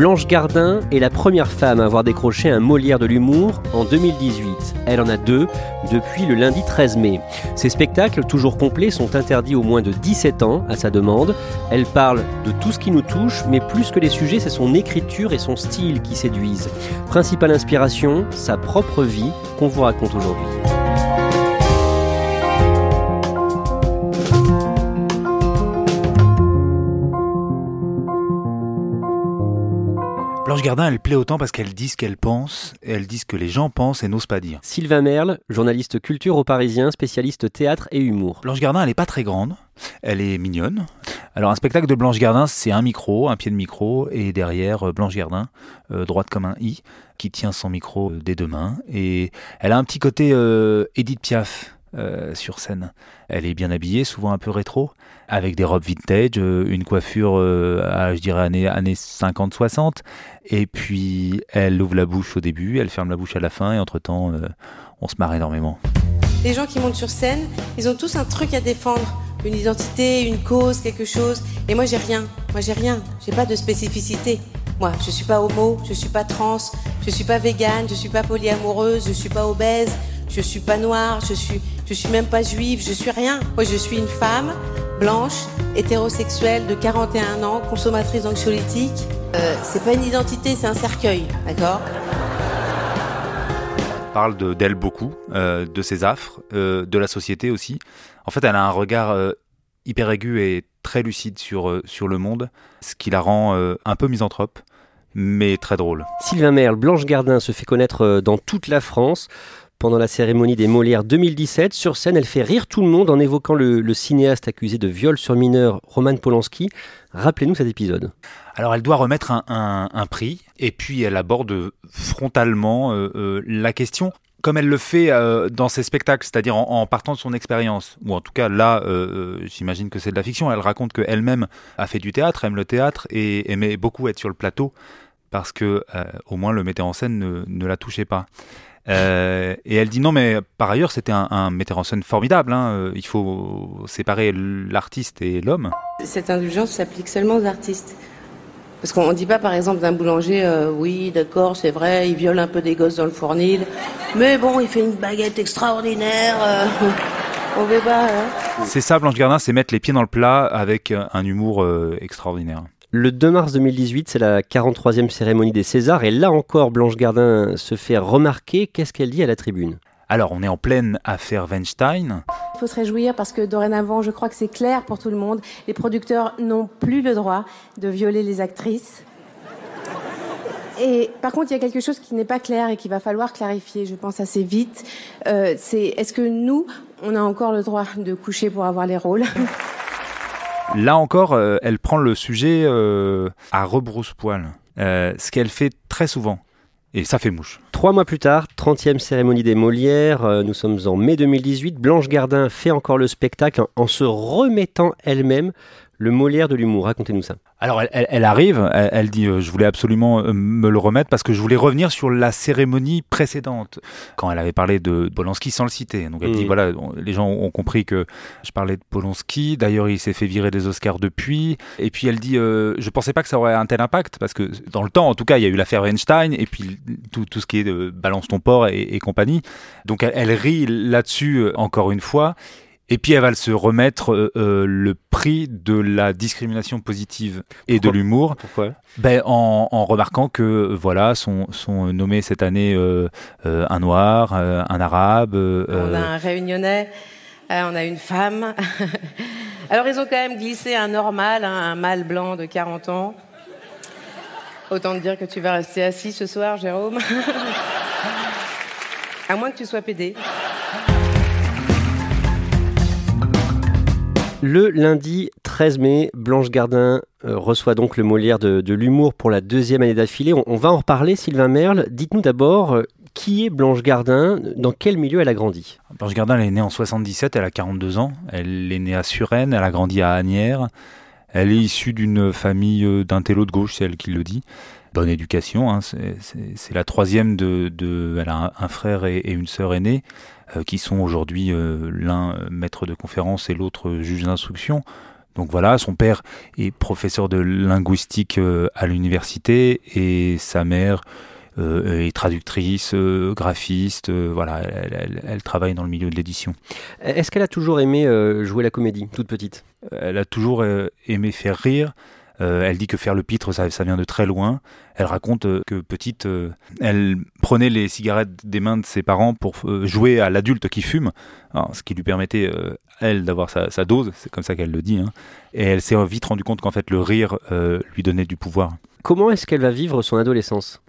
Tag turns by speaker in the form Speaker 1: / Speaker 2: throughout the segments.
Speaker 1: Blanche Gardin est la première femme à avoir décroché un Molière de l'humour en 2018. Elle en a deux depuis le lundi 13 mai. Ces spectacles, toujours complets, sont interdits au moins de 17 ans à sa demande. Elle parle de tout ce qui nous touche, mais plus que les sujets, c'est son écriture et son style qui séduisent. Principale inspiration, sa propre vie qu'on vous raconte aujourd'hui.
Speaker 2: Blanche Gardin, elle plaît autant parce qu'elle dit ce qu'elle pense, et elle dit ce que les gens pensent et n'osent pas dire.
Speaker 1: Sylvain Merle, journaliste culture au Parisien, spécialiste théâtre et humour.
Speaker 2: Blanche Gardin, elle n'est pas très grande, elle est mignonne. Alors un spectacle de Blanche Gardin, c'est un micro, un pied de micro, et derrière euh, Blanche Gardin, euh, droite comme un i, qui tient son micro euh, des deux mains. Et elle a un petit côté euh, Edith Piaf. Euh, sur scène. Elle est bien habillée, souvent un peu rétro, avec des robes vintage, euh, une coiffure euh, à, je dirais, années, années 50-60. Et puis, elle ouvre la bouche au début, elle ferme la bouche à la fin, et entre-temps, on se marre énormément.
Speaker 3: Les gens qui montent sur scène, ils ont tous un truc à défendre, une identité, une cause, quelque chose. Et moi, j'ai rien. Moi, j'ai rien. J'ai pas de spécificité. Moi, je suis pas homo, je suis pas trans, je suis pas végane, je suis pas polyamoureuse, je suis pas obèse, je suis pas noire, je suis, je suis même pas juive, je suis rien. Moi, je suis une femme blanche, hétérosexuelle de 41 ans, consommatrice d'anxiolytiques. Euh, c'est pas une identité, c'est un cercueil, d'accord?
Speaker 2: Parle de- d'elle beaucoup, euh, de ses affres, euh, de la société aussi. En fait, elle a un regard euh, hyper aigu et très lucide sur, euh, sur le monde, ce qui la rend euh, un peu misanthrope, mais très drôle.
Speaker 1: Sylvain Merle, Blanche Gardin se fait connaître dans toute la France. Pendant la cérémonie des Molières 2017, sur scène, elle fait rire tout le monde en évoquant le, cinéaste accusé de viol sur mineur Roman Polanski. Rappelez-nous cet épisode.
Speaker 2: Alors, elle doit remettre un, prix, et puis elle aborde frontalement euh, euh, la question, comme elle le fait euh, dans ses spectacles, c'est-à-dire en, partant de son expérience. Ou en tout cas, là, j'imagine que c'est de la fiction. Elle raconte qu'elle-même a fait du théâtre, aime le théâtre, et aimait beaucoup être sur le plateau, parce que au moins le metteur en scène ne, ne la touchait pas. Euh, et elle dit non, mais par ailleurs, c'était un, un metteur en scène formidable. hein. Euh, Il faut séparer l'artiste et l'homme.
Speaker 3: Cette indulgence s'applique seulement aux artistes. Parce qu'on ne dit pas, par exemple, d'un boulanger, euh, oui, d'accord, c'est vrai, il viole un peu des gosses dans le fournil, mais bon, il fait une baguette extraordinaire. euh, on veut pas. hein.
Speaker 2: C'est ça, Blanche Gardin, c'est mettre les pieds dans le plat avec un humour extraordinaire.
Speaker 1: Le 2 mars 2018, c'est la 43e cérémonie des Césars et là encore, Blanche Gardin se fait remarquer. Qu'est-ce qu'elle dit à la tribune?
Speaker 2: Alors, on est en pleine affaire Weinstein.
Speaker 4: Il faut se réjouir parce que dorénavant, je crois que c'est clair pour tout le monde. Les producteurs n'ont plus le droit de violer les actrices. Et par contre, il y a quelque chose qui n'est pas clair et qu'il va falloir clarifier, je pense assez vite. Euh, c'est est-ce que nous, on a encore le droit de coucher pour avoir les rôles?
Speaker 2: Là encore, euh, elle prend le sujet euh, à rebrousse-poil, Euh, ce qu'elle fait très souvent. Et ça fait mouche.
Speaker 1: Trois mois plus tard, 30e cérémonie des Molières, nous sommes en mai 2018, Blanche Gardin fait encore le spectacle en se remettant elle-même le Molière de l'humour. Racontez-nous ça.
Speaker 2: Alors elle, arrive, elle, dit euh, je voulais absolument euh, me le remettre parce que je voulais revenir sur la cérémonie précédente quand elle avait parlé de Polanski sans le citer. Donc elle dit mm. voilà les gens ont compris que je parlais de Polanski. D'ailleurs il s'est fait virer des Oscars depuis. Et puis elle dit euh, je pensais pas que ça aurait un tel impact parce que dans le temps en tout cas il y a eu l'affaire Weinstein et puis tout, tout ce qui est de balance ton port et, compagnie. Donc elle rit là-dessus encore une fois. Et puis elle va se remettre euh, euh, le prix de la discrimination positive et de l'humour.
Speaker 1: Pourquoi?
Speaker 2: Ben, en, en, remarquant que voilà sont, sont nommés cette année euh, un noir, un arabe.
Speaker 3: on a un réunionnais, on a une femme. Alors ils ont quand même glissé un normal, hein, un mâle blanc de 40 ans. Autant te dire que tu vas rester assis ce soir, Jérôme. à moins que tu sois pédé.
Speaker 1: Le lundi 13 mai, Blanche Gardin euh, reçoit donc le Molière de, l'humour pour la deuxième année d'affilée. On, va en reparler, Sylvain Merle. Dites-nous d'abord, euh, qui est Blanche Gardin Dans quel milieu elle a grandi?
Speaker 2: Blanche Gardin, elle est née en 77, elle a 42 ans. Elle est née à Suresnes, elle a grandi à Agnières. Elle est issue d'une famille euh, d'un télo de gauche, c'est elle qui le dit. Bonne éducation, hein, c'est la troisième de, Elle a un, frère et, et une sœur aînée. Euh, qui sont aujourd'hui euh, l'un euh, maître de conférence et l'autre juge d'instruction. Donc voilà, son père est professeur de linguistique à l'université et sa mère est traductrice, graphiste. voilà, elle, travaille dans le milieu de l'édition.
Speaker 1: Est-ce qu'elle a toujours aimé jouer la comédie, toute petite?
Speaker 2: Elle a toujours aimé faire rire. Euh, elle dit que faire le pitre, ça, vient de très loin. Elle raconte euh, que petite, euh, elle prenait les cigarettes des mains de ses parents pour jouer à l'adulte qui fume, ce qui lui permettait, elle, d'avoir sa, dose, c'est comme ça qu'elle le dit. Hein. Et elle s'est vite rendu compte qu'en fait, le rire lui donnait du pouvoir.
Speaker 1: Comment est-ce qu'elle va vivre son adolescence?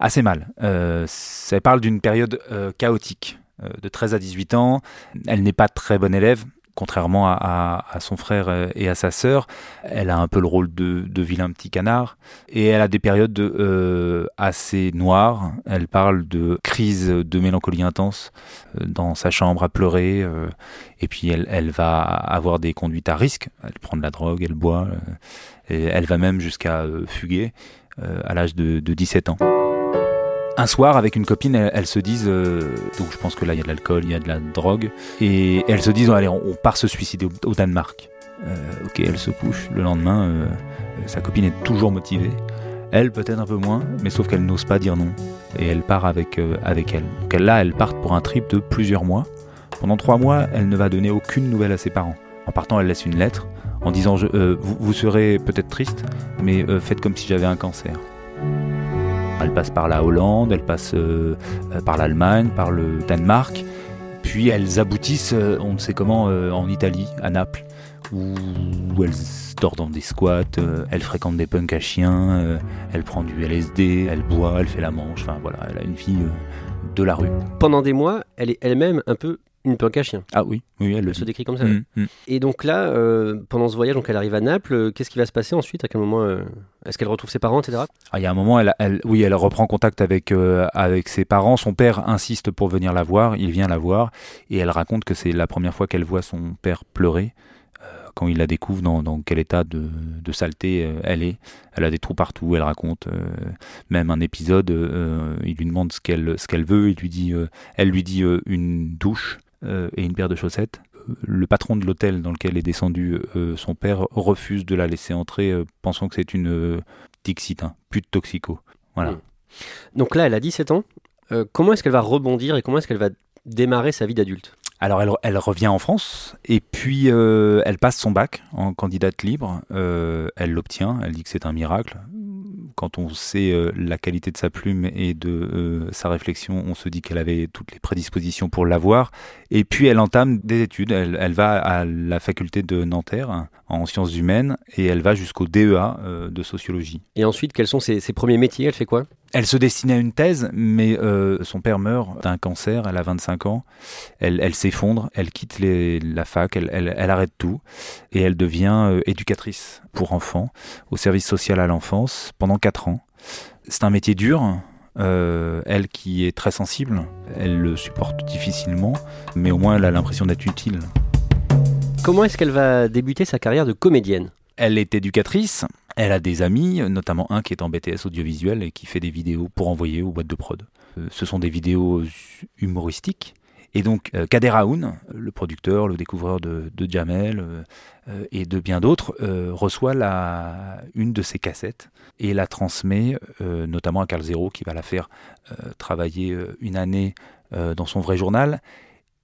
Speaker 2: Assez mal. ça parle d'une période chaotique de 13 à 18 ans. Elle n'est pas très bonne élève contrairement à, son frère euh, et à sa sœur, elle a un peu le rôle de, vilain petit canard. Et elle a des périodes euh, assez noires. Elle parle de crise de mélancolie intense euh, dans sa chambre à pleurer. et puis elle, va avoir des conduites à risque. Elle prend de la drogue, elle boit. et elle va même jusqu'à fuguer à l'âge de 17 ans un soir avec une copine, elles, se disent, euh, donc je pense que là il y a de l'alcool, il y a de la drogue, et elles se disent, allez, on, part se suicider au, Danemark. Euh, ok, elle se couche. Le lendemain, euh, sa copine est toujours motivée. Elle peut-être un peu moins, mais sauf qu'elle n'ose pas dire non. Et elle part avec, avec elle. Donc là, elle part pour un trip de plusieurs mois. Pendant trois mois, elle ne va donner aucune nouvelle à ses parents. En partant, elle laisse une lettre en disant vous, vous, serez peut-être triste, mais faites comme si j'avais un cancer. Elle passe par la Hollande, elle passe euh, euh, par l'Allemagne, par le Danemark, puis elles aboutissent, euh, on ne sait comment, en Italie, à Naples, où, elle dort dans des squats, elle fréquente des punks à chiens, elle prend du LSD, elle boit, elle fait la manche, enfin voilà, elle a une vie de la rue.
Speaker 1: Pendant des mois, elle est elle-même un peu une punk à chien.
Speaker 2: Ah oui, oui, elle,
Speaker 1: se décrit comme ça. Mm, mm. Et donc là, euh, pendant ce voyage, donc elle arrive à Naples. Euh, qu'est-ce qui va se passer ensuite? À quel moment euh, Est-ce qu'elle retrouve ses parents, etc.
Speaker 2: Ah, il y a un moment, elle, elle, oui, elle reprend contact avec avec ses parents. Son père insiste pour venir la voir. Il vient la voir et elle raconte que c'est la première fois qu'elle voit son père pleurer quand il la découvre dans, dans quel état de, de saleté elle est. Elle a des trous partout, elle raconte même un épisode, il lui demande ce qu'elle ce qu'elle veut, il lui dit, elle lui dit une douche, et une paire de chaussettes. Le patron de l'hôtel dans lequel est descendu euh, son père refuse de la laisser entrer, euh, pensant que c'est une Dixit, hein, pute toxico. Voilà. Hmm.
Speaker 1: Donc là, elle a 17 ans. comment est-ce qu'elle va rebondir et comment est-ce qu'elle va démarrer sa vie d'adulte?
Speaker 2: Alors elle, elle, revient en France et puis elle passe son bac en candidate libre. elle l'obtient, elle dit que c'est un miracle quand on sait euh, la qualité de sa plume et de euh, sa réflexion, on se dit qu'elle avait toutes les prédispositions pour l'avoir. Et puis elle entame des études. Elle, va à la faculté de Nanterre en sciences humaines et elle va jusqu'au DEA euh, de sociologie.
Speaker 1: Et ensuite, quels sont ses, premiers métiers? Elle fait quoi?
Speaker 2: Elle se destinait à une thèse, mais son père meurt d'un cancer, elle a 25 ans, elle, s'effondre, elle quitte la fac, elle, elle, arrête tout, et elle devient éducatrice pour enfants au service social à l'enfance pendant 4 ans. C'est un métier dur, euh, elle qui est très sensible, elle le supporte difficilement, mais au moins elle a l'impression d'être utile.
Speaker 1: Comment est-ce qu'elle va débuter sa carrière de comédienne?
Speaker 2: Elle est éducatrice, elle a des amis, notamment un qui est en BTS audiovisuel et qui fait des vidéos pour envoyer aux boîtes de prod. Euh, ce sont des vidéos humoristiques. Et donc euh, Kader Aoun, le producteur, le découvreur de, Jamel euh, et de bien d'autres, reçoit une de ses cassettes et la transmet notamment à Carl Zero qui va la faire travailler une année dans son vrai journal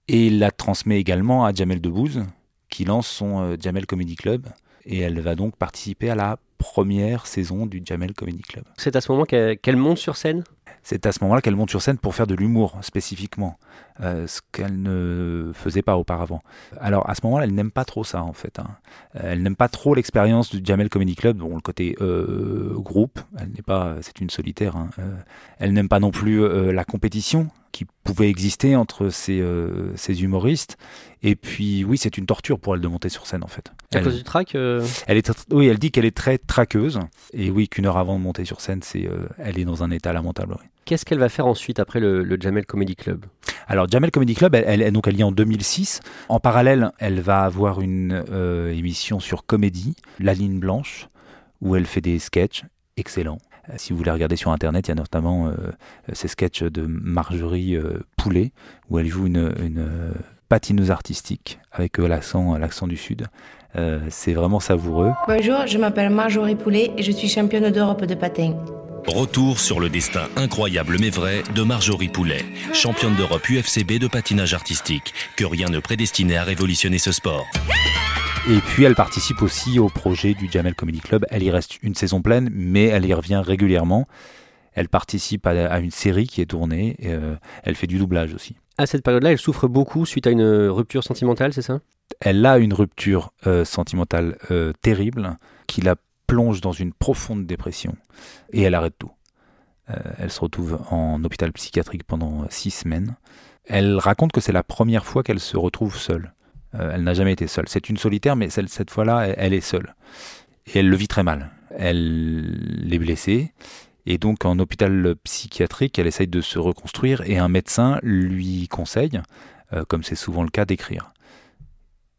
Speaker 2: et la transmet également à Jamel Debbouze qui lance son Jamel Comedy Club et elle va donc participer à la première saison du Jamel Comedy Club.
Speaker 1: C'est à ce moment qu'elle monte sur scène?
Speaker 2: C'est à ce moment-là qu'elle monte sur scène pour faire de l'humour spécifiquement, euh, ce qu'elle ne faisait pas auparavant. Alors à ce moment-là, elle n'aime pas trop ça en fait. Hein. Elle n'aime pas trop l'expérience du Jamel Comedy Club, bon le côté euh, groupe, elle n'est pas, c'est une solitaire. Hein. Euh, elle n'aime pas non plus la compétition qui pouvait exister entre ces, ces humoristes. Et puis oui, c'est une torture pour elle de monter sur scène en fait.
Speaker 1: À cause du track
Speaker 2: elle est, Oui, elle dit qu'elle est très traqueuse. Et oui, qu'une heure avant de monter sur scène, c'est, elle est dans un état lamentable.
Speaker 1: Qu'est-ce qu'elle va faire ensuite après le, Jamel Comedy Club?
Speaker 2: Alors Jamel Comedy Club, elle, donc elle y est en 2006. En parallèle, elle va avoir une euh, émission sur comédie, La Ligne Blanche, où elle fait des sketchs excellents. Euh, si vous voulez regarder sur internet, il y a notamment euh, ces sketchs de Marjorie Poulet, où elle joue une, une patineuse artistique avec l'accent, l'accent du Sud. c'est vraiment savoureux.
Speaker 5: Bonjour, je m'appelle Marjorie Poulet et je suis championne d'Europe de patin.
Speaker 6: Retour sur le destin incroyable mais vrai de Marjorie Poulet, championne d'Europe UFCB de patinage artistique, que rien ne prédestinait à révolutionner ce sport.
Speaker 2: Et puis elle participe aussi au projet du Jamel Comedy Club. Elle y reste une saison pleine, mais elle y revient régulièrement. Elle participe à, une série qui est tournée. Et, euh, elle fait du doublage aussi.
Speaker 1: À cette période-là, elle souffre beaucoup suite à une rupture sentimentale, c'est ça?
Speaker 2: Elle a une rupture euh, sentimentale euh, terrible qui la plonge dans une profonde dépression et elle arrête tout. Euh, elle se retrouve en hôpital psychiatrique pendant six semaines. Elle raconte que c'est la première fois qu'elle se retrouve seule. Euh, elle n'a jamais été seule. C'est une solitaire, mais cette fois-là, elle, est seule. Et elle le vit très mal. Elle est blessée. Et donc en hôpital psychiatrique, elle essaye de se reconstruire et un médecin lui conseille, euh, comme c'est souvent le cas, d'écrire.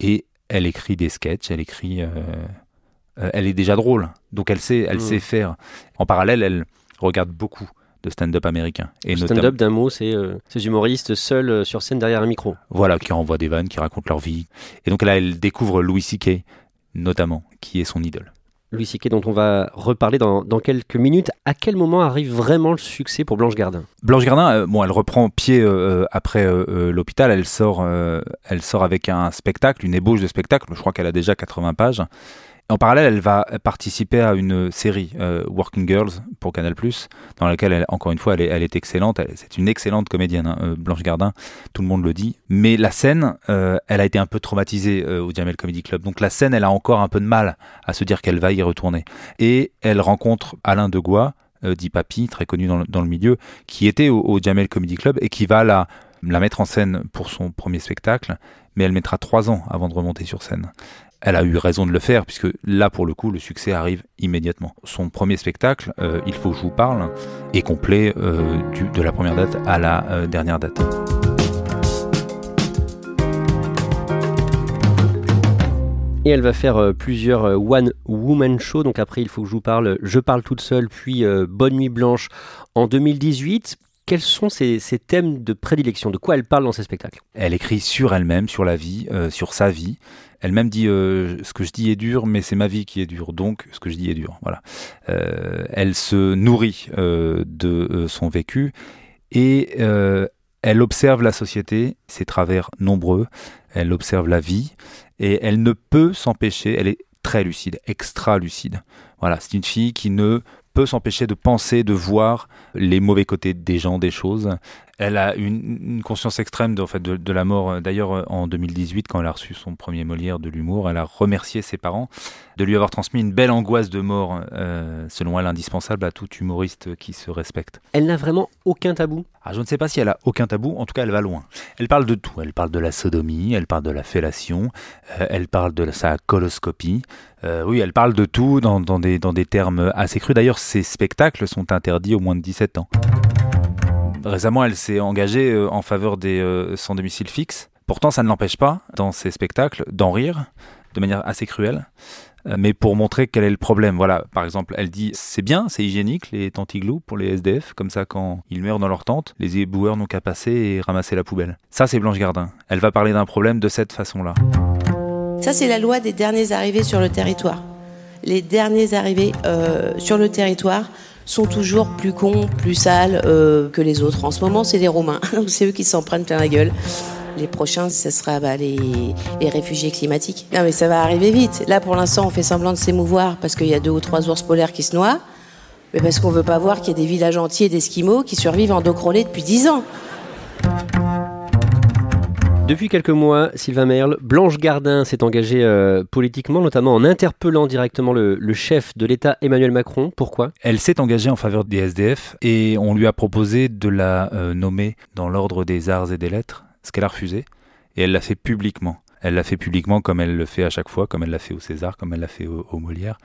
Speaker 2: Et elle écrit des sketchs, elle écrit euh, elle est déjà drôle, donc elle sait, elle mm. sait faire. En parallèle, elle regarde beaucoup de stand-up américain.
Speaker 1: Et stand-up, d'un mot, c'est euh, ces humoristes seuls euh, sur scène derrière un micro.
Speaker 2: Voilà, qui envoient des vannes, qui racontent leur vie. Et donc là, elle découvre Louis C.K., notamment, qui est son idole.
Speaker 1: Louis C.K., dont on va reparler dans, quelques minutes. À quel moment arrive vraiment le succès pour Blanche Gardin?
Speaker 2: Blanche Gardin, bon, elle reprend pied après l'hôpital. Elle sort, elle sort avec un spectacle, une ébauche de spectacle. Je crois qu'elle a déjà 80 pages. En parallèle, elle va participer à une série, euh, Working Girls, pour Canal+, dans laquelle, elle, encore une fois, elle est, elle est excellente. C'est une excellente comédienne, hein, euh, Blanche Gardin, tout le monde le dit. Mais la scène, euh, elle a été un peu traumatisée au Jamel Comedy Club. Donc la scène, elle a encore un peu de mal à se dire qu'elle va y retourner. Et elle rencontre Alain Degois, dit Papy, très connu dans le, milieu, qui était au, Jamel Comedy Club et qui va la mettre en scène pour son premier spectacle, mais elle mettra trois ans avant de remonter sur scène elle a eu raison de le faire, puisque là, pour le coup, le succès arrive immédiatement. Son premier spectacle, euh, Il faut que je vous parle, est complet euh, de la première date à la euh, dernière date.
Speaker 1: Et elle va faire plusieurs One Woman Show. Donc après, il faut que je vous parle Je parle toute seule, puis Bonne Nuit Blanche en 2018 quels sont ses, thèmes de prédilection? De quoi elle parle dans ses spectacles?
Speaker 2: Elle écrit sur elle-même, sur la vie, sur sa vie. Elle-même dit euh, ce que je dis est dur, mais c'est ma vie qui est dure, donc ce que je dis est dur. Voilà. Euh, elle se nourrit euh, de son vécu et elle observe la société, ses travers nombreux. Elle observe la vie et elle ne peut s'empêcher. Elle est très lucide, extra lucide. Voilà, c'est une fille qui ne peut s'empêcher de penser, de voir les mauvais côtés des gens, des choses. Elle a une, conscience extrême de, en fait, de, la mort. D'ailleurs, en 2018, quand elle a reçu son premier Molière de l'humour, elle a remercié ses parents de lui avoir transmis une belle angoisse de mort, euh, selon elle indispensable à tout humoriste qui se respecte.
Speaker 1: Elle n'a vraiment aucun tabou?
Speaker 2: Ah, Je ne sais pas si elle a aucun tabou, en tout cas elle va loin. Elle parle de tout. Elle parle de la sodomie, elle parle de la fellation, euh, elle parle de sa coloscopie. Euh, oui, elle parle de tout dans, dans, des, dans des termes assez crus. D'ailleurs, ses spectacles sont interdits au moins de 17 ans. Récemment, elle s'est engagée euh, en faveur des euh, sans domicile fixe. Pourtant, ça ne l'empêche pas, dans ses spectacles, d'en rire de manière assez cruelle. euh, mais pour montrer quel est le problème. Voilà, par exemple, elle dit c'est bien, c'est hygiénique les tentes igloo pour les SDF, comme ça quand ils meurent dans leur tente, les éboueurs n'ont qu'à passer et ramasser la poubelle. Ça, c'est Blanche Gardin. Elle va parler d'un problème de cette façon-là.
Speaker 3: Ça, c'est la loi des derniers arrivés sur le territoire. Les derniers arrivés sur le territoire sont toujours plus cons, plus sales euh, que les autres. En ce moment, c'est les Romains. c'est eux qui s'en prennent plein la gueule. Les prochains, ce sera bah, les, les, réfugiés climatiques. Non, mais ça va arriver vite. Là, pour l'instant, on fait semblant de s'émouvoir parce qu'il y a deux ou trois ours polaires qui se noient. Mais parce qu'on veut pas voir qu'il y a des villages entiers d'Esquimaux qui survivent en dos depuis dix ans.
Speaker 1: Depuis quelques mois, Sylvain Merle, Blanche Gardin s'est engagée euh, politiquement, notamment en interpellant directement le, chef de l'État Emmanuel Macron. Pourquoi?
Speaker 2: Elle s'est engagée en faveur des SDF et on lui a proposé de la euh, nommer dans l'ordre des arts et des lettres, ce qu'elle a refusé, et elle l'a fait publiquement. Elle l'a fait publiquement comme elle le fait à chaque fois, comme elle l'a fait au César, comme elle l'a fait au Molière.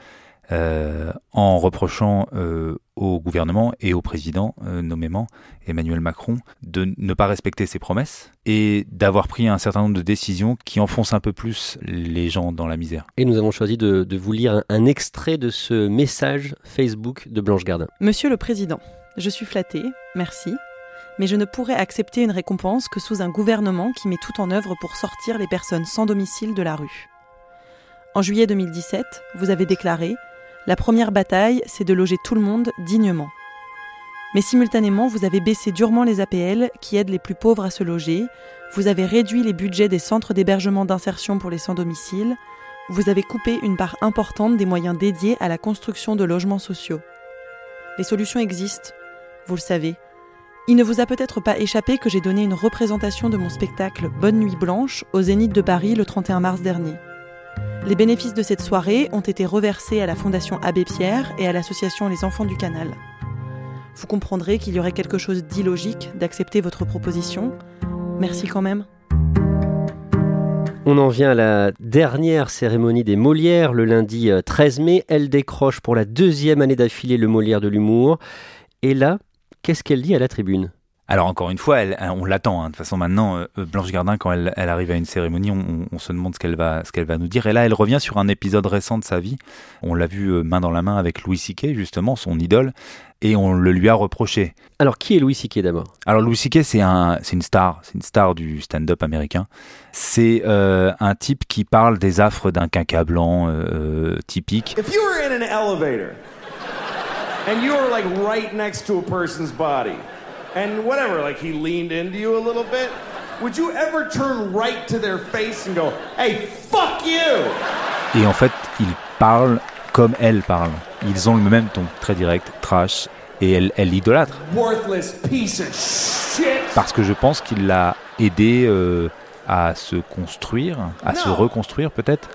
Speaker 2: Euh, en reprochant euh, au gouvernement et au président, euh, nommément Emmanuel Macron, de ne pas respecter ses promesses et d'avoir pris un certain nombre de décisions qui enfoncent un peu plus les gens dans la misère.
Speaker 1: Et nous avons choisi de, de vous lire un, un, extrait de ce message Facebook de Blanche Gardin.
Speaker 7: Monsieur le Président, je suis flatté, merci, mais je ne pourrais accepter une récompense que sous un gouvernement qui met tout en œuvre pour sortir les personnes sans domicile de la rue. En juillet 2017, vous avez déclaré la première bataille, c'est de loger tout le monde dignement. Mais simultanément, vous avez baissé durement les APL qui aident les plus pauvres à se loger, vous avez réduit les budgets des centres d'hébergement d'insertion pour les sans-domicile, vous avez coupé une part importante des moyens dédiés à la construction de logements sociaux. Les solutions existent, vous le savez. Il ne vous a peut-être pas échappé que j'ai donné une représentation de mon spectacle Bonne Nuit Blanche au Zénith de Paris le 31 mars dernier. Les bénéfices de cette soirée ont été reversés à la Fondation Abbé Pierre et à l'association Les Enfants du Canal. Vous comprendrez qu'il y aurait quelque chose d'illogique d'accepter votre proposition. Merci quand même.
Speaker 1: On en vient à la dernière cérémonie des Molières, le lundi 13 mai. Elle décroche pour la deuxième année d'affilée le Molière de l'humour. Et là, qu'est-ce qu'elle dit à la tribune?
Speaker 2: Alors encore une fois, elle, on l'attend. Hein. De toute façon, maintenant, euh, Blanche Gardin, quand elle, elle, arrive à une cérémonie, on, on se demande ce qu'elle va, ce qu'elle va nous dire. Et là, elle revient sur un épisode récent de sa vie. On l'a vu euh, main dans la main avec Louis C.K., justement, son idole, et on le lui a reproché.
Speaker 1: Alors, qui est Louis C.K. d'abord?
Speaker 2: Alors, Louis C.K., c'est un, c'est une star, c'est une star du stand-up américain. C'est euh, un type qui parle des affres d'un quinca blanc euh, typique.
Speaker 8: If you were in an elevator and you were like right next to a person's body. And whatever, like he leaned into you a little bit, would you ever turn right to their face and go, hey, fuck you?
Speaker 2: Et en fait, il parle comme elle parle. Ils ont le même ton, très direct, trash, et elle, elle l'idolâtre. Parce que je pense qu'il l'a aidé euh, à se construire, à no. se reconstruire peut-être.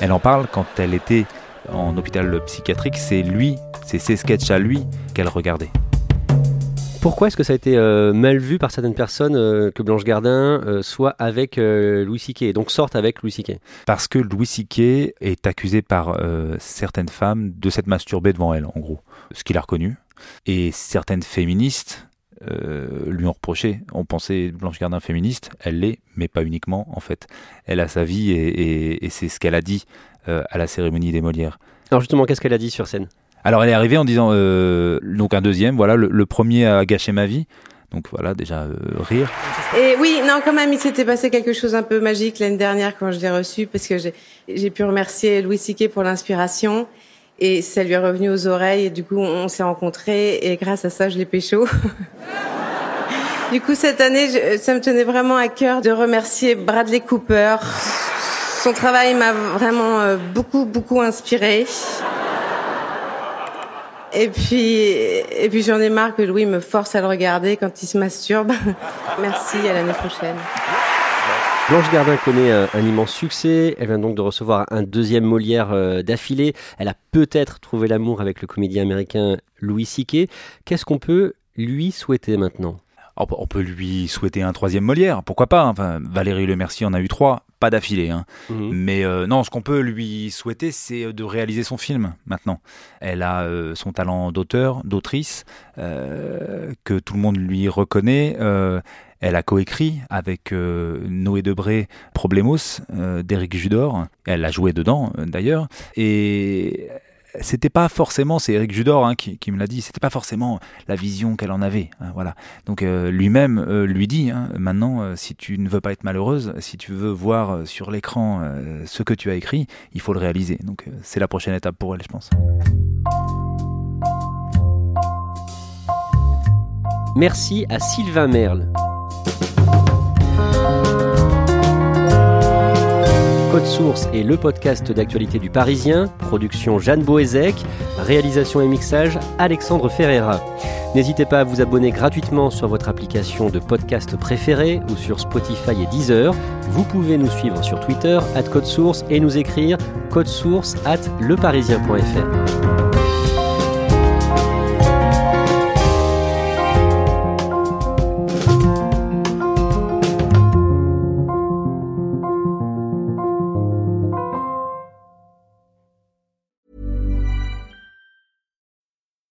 Speaker 2: Elle en parle quand elle était en hôpital psychiatrique, c'est lui, c'est ses sketchs à lui qu'elle regardait.
Speaker 1: Pourquoi est-ce que ça a été euh, mal vu par certaines personnes euh, que Blanche Gardin euh, soit avec Louis C.K. donc sorte avec Louis C.K.
Speaker 2: Parce que Louis C.K. est accusé par certaines femmes de s'être masturbé devant elle, en gros, ce qu'il a reconnu. Et certaines féministes lui ont reproché. On pensait Blanche Gardin féministe, elle l'est, mais pas uniquement en fait. Elle a sa vie et, et, et c'est ce qu'elle a dit à la cérémonie des Molières.
Speaker 1: Alors justement, qu'est-ce qu'elle a dit sur scène?
Speaker 2: Alors elle est arrivée en disant euh, donc un deuxième, voilà, le, le, premier a gâché ma vie. Donc voilà, déjà euh, rire.
Speaker 3: Et oui, non, quand même, il s'était passé quelque chose un peu magique l'année dernière quand je l'ai reçu, parce que j'ai pu remercier Louis Siquet pour l'inspiration. Et ça lui est revenu aux oreilles, et du coup, on s'est rencontrés, et grâce à ça, je l'ai pécho. du coup, cette année, je, ça me tenait vraiment à cœur de remercier Bradley Cooper. Son travail m'a vraiment euh, beaucoup, beaucoup inspiré. Et puis, et puis j'en ai marre que Louis me force à le regarder quand il se masturbe. Merci, à l'année prochaine.
Speaker 1: Blanche Gardin connaît un, un, immense succès. Elle vient donc de recevoir un deuxième Molière euh, d'affilée. Elle a peut-être trouvé l'amour avec le comédien américain Louis C.K. Qu'est-ce qu'on peut lui souhaiter maintenant?
Speaker 2: On peut lui souhaiter un troisième Molière, pourquoi pas? Enfin, Valérie Lemercier en a eu trois, pas d'affilée. Hein. Mmh. Mais euh, non, ce qu'on peut lui souhaiter, c'est de réaliser son film maintenant. Elle a euh, son talent d'auteur, d'autrice, euh, que tout le monde lui reconnaît. Elle a coécrit avec Noé Debré Problemos d'Éric Judor. Elle a joué dedans d'ailleurs. Et c'était pas forcément, c'est Eric Judor hein, qui, me l'a dit, c'était pas forcément la vision qu'elle en avait. Hein, voilà. Donc euh, lui-même euh, lui dit, hein, maintenant, euh, si tu ne veux pas être malheureuse, si tu veux voir sur l'écran ce que tu as écrit, il faut le réaliser. Donc c'est la prochaine étape pour elle, je pense.
Speaker 1: Merci à Sylvain Merle. Code Source est le podcast d'actualité du Parisien, production Jeanne Boézek, réalisation et mixage Alexandre Ferreira. N'hésitez pas à vous abonner gratuitement sur votre application de podcast préférée ou sur Spotify et Deezer. Vous pouvez nous suivre sur Twitter, at Code Source, et nous écrire code source at leparisien.fr.